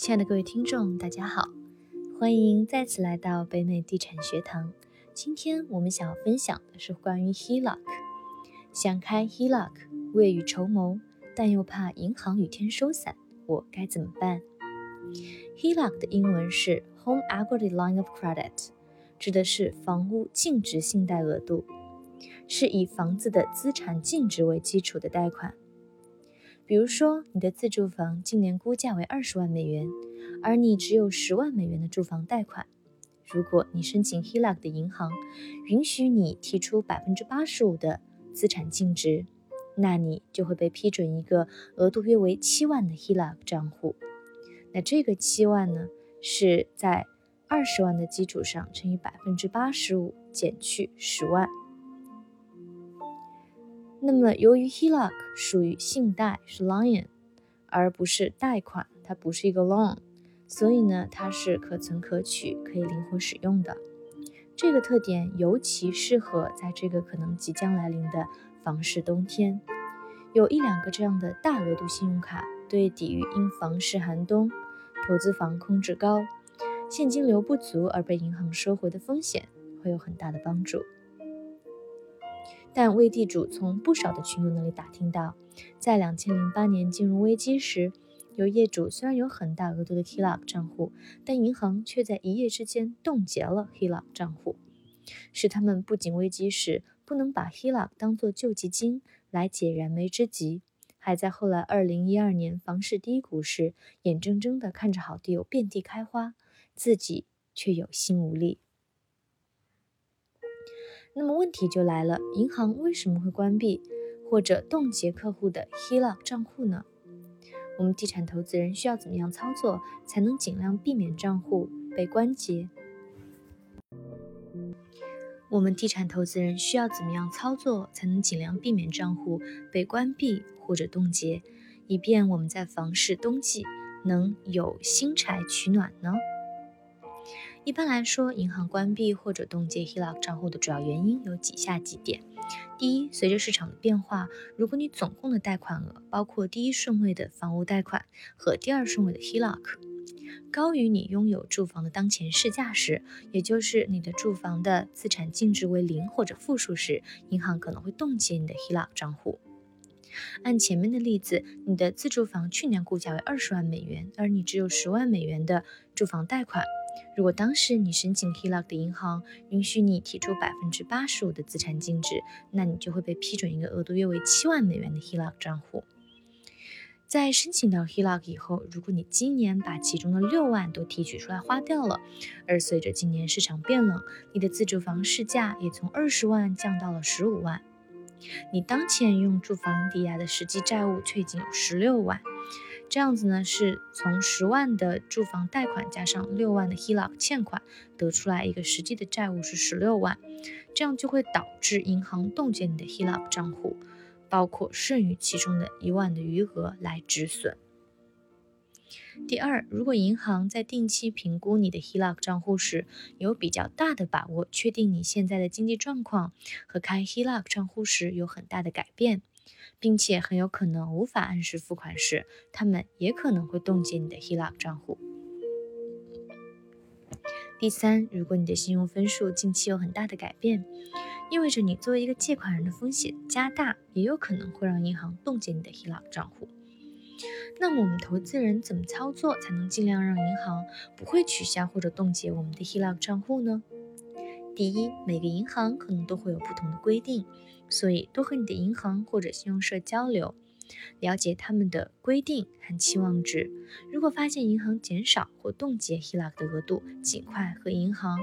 亲爱的各位听众，大家好，欢迎再次来到北美地产学堂。今天我们想要分享的是关于 HELOC。想开 HELOC，未雨绸缪，但又怕银行雨天收伞，我该怎么办？HELOC 的英文是 Home Equity Line of Credit，指的是房屋净值信贷额度，是以房子的资产净值为基础的贷款。比如说，你的自住房今年估价为二十万美元，而你只有十万美元的住房贷款。如果你申请 HELOC 的银行允许你提出百分之八十五的资产净值，那你就会被批准一个额度约为七万的 HELOC 账户。那这个七万呢，是在二十万的基础上乘以百分之八十五减去十万。那么，由于 HELOC 属于信贷，是 lion，而不是贷款，它不是一个 loan，所以呢，它是可存可取，可以灵活使用的。这个特点尤其适合在这个可能即将来临的房市冬天。有一两个这样的大额度信用卡，对抵御因房市寒冬、投资房空置高、现金流不足而被银行收回的风险，会有很大的帮助。但魏地主从不少的群友那里打听到，在两千零八年金融危机时，有业主虽然有很大额度的 HELOC 账户，但银行却在一夜之间冻结了 HELOC 账户，使他们不仅危机时不能把 HELOC 当作救济金来解燃眉之急，还在后来二零一二年房市低谷时，眼睁睁地看着好地友遍地开花，自己却有心无力。那么问题就来了，银行为什么会关闭或者冻结客户的 HELOC 账户呢？我们地产投资人需要怎么样操作才能尽量避免账户被关结？我们地产投资人需要怎么样操作才能尽量避免账户被关闭或者冻结，以便我们在房市冬季能有新柴取暖呢？一般来说，银行关闭或者冻结 HELOC 账户的主要原因有以下几点：第一，随着市场的变化，如果你总共的贷款额包括第一顺位的房屋贷款和第二顺位的 HELOC 高于你拥有住房的当前市价时，也就是你的住房的资产净值为零或者负数时，银行可能会冻结你的 HELOC 账户。按前面的例子，你的自住房去年估价为二十万美元，而你只有十万美元的住房贷款。如果当时你申请 HELOC 的银行允许你提出百分之八十五的资产净值，那你就会被批准一个额度约为七万美元的 HELOC 账户。在申请到 HELOC 以后，如果你今年把其中的六万都提取出来花掉了，而随着今年市场变冷，你的自住房市价也从二十万降到了十五万，你当前用住房抵押的实际债务却已经有十六万。这样子呢，是从十万的住房贷款加上六万的 HELOC 欠款，得出来一个实际的债务是十六万，这样就会导致银行冻结你的 HELOC 账户，包括剩余其中的一万的余额来止损。第二，如果银行在定期评估你的 HELOC 账户时，有比较大的把握确定你现在的经济状况和开 HELOC 账户时有很大的改变。并且很有可能无法按时付款时，他们也可能会冻结你的 HELOC 账户。第三，如果你的信用分数近期有很大的改变，意味着你作为一个借款人的风险加大，也有可能会让银行冻结你的 HELOC 账户。那么我们投资人怎么操作才能尽量让银行不会取消或者冻结我们的 HELOC 账户呢？第一，每个银行可能都会有不同的规定，所以多和你的银行或者信用社交流，了解他们的规定和期望值。如果发现银行减少或冻结 HELOC 的额度，尽快和银行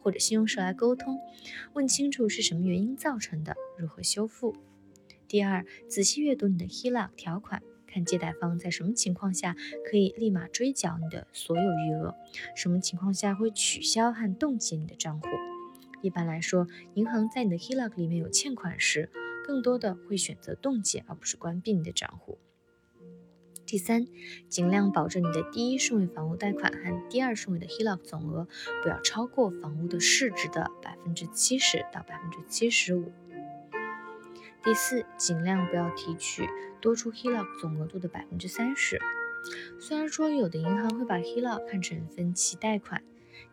或者信用社来沟通，问清楚是什么原因造成的，如何修复。第二，仔细阅读你的 HELOC 条款。看借贷方在什么情况下可以立马追缴你的所有余额，什么情况下会取消和冻结你的账户。一般来说，银行在你的 HELOC 里面有欠款时，更多的会选择冻结而不是关闭你的账户。第三，尽量保证你的第一顺位房屋贷款和第二顺位的 HELOC 总额不要超过房屋的市值的百分之七十到百分之七十五。第四，尽量不要提取多出 HELOC 总额度的百分之三十。虽然说有的银行会把 HELOC 看成分期贷款，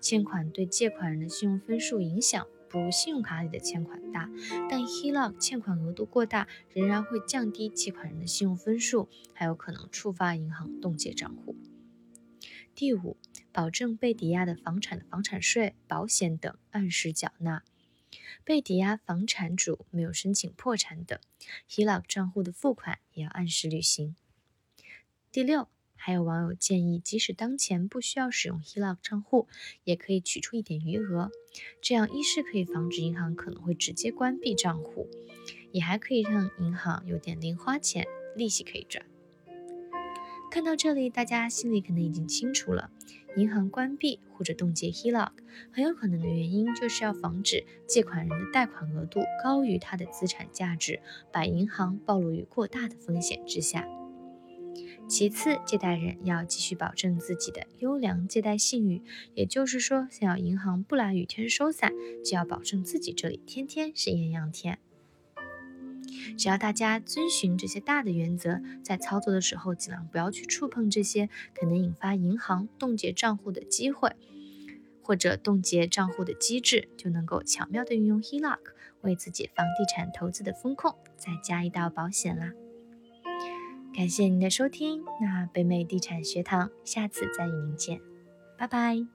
欠款对借款人的信用分数影响不如信用卡里的欠款大，但 HELOC 欠款额度过大，仍然会降低借款人的信用分数，还有可能触发银行冻结账户。第五，保证被抵押的房产的房产税、保险等按时缴纳。被抵押房产主没有申请破产等，HELOC 账户的付款也要按时履行。第六，还有网友建议，即使当前不需要使用 HELOC 账户，也可以取出一点余额，这样一是可以防止银行可能会直接关闭账户，也还可以让银行有点零花钱，利息可以赚。看到这里，大家心里可能已经清楚了。银行关闭或者冻结 HELOC 很有可能的原因，就是要防止借款人的贷款额度高于他的资产价值，把银行暴露于过大的风险之下。其次，借贷人要继续保证自己的优良借贷信誉，也就是说，想要银行不来雨天收伞，就要保证自己这里天天是艳阳天。只要大家遵循这些大的原则，在操作的时候尽量不要去触碰这些可能引发银行冻结账户的机会，或者冻结账户的机制，就能够巧妙的运用 HELOC 为自己房地产投资的风控再加一道保险啦。感谢您的收听，那北美地产学堂下次再与您见，拜拜。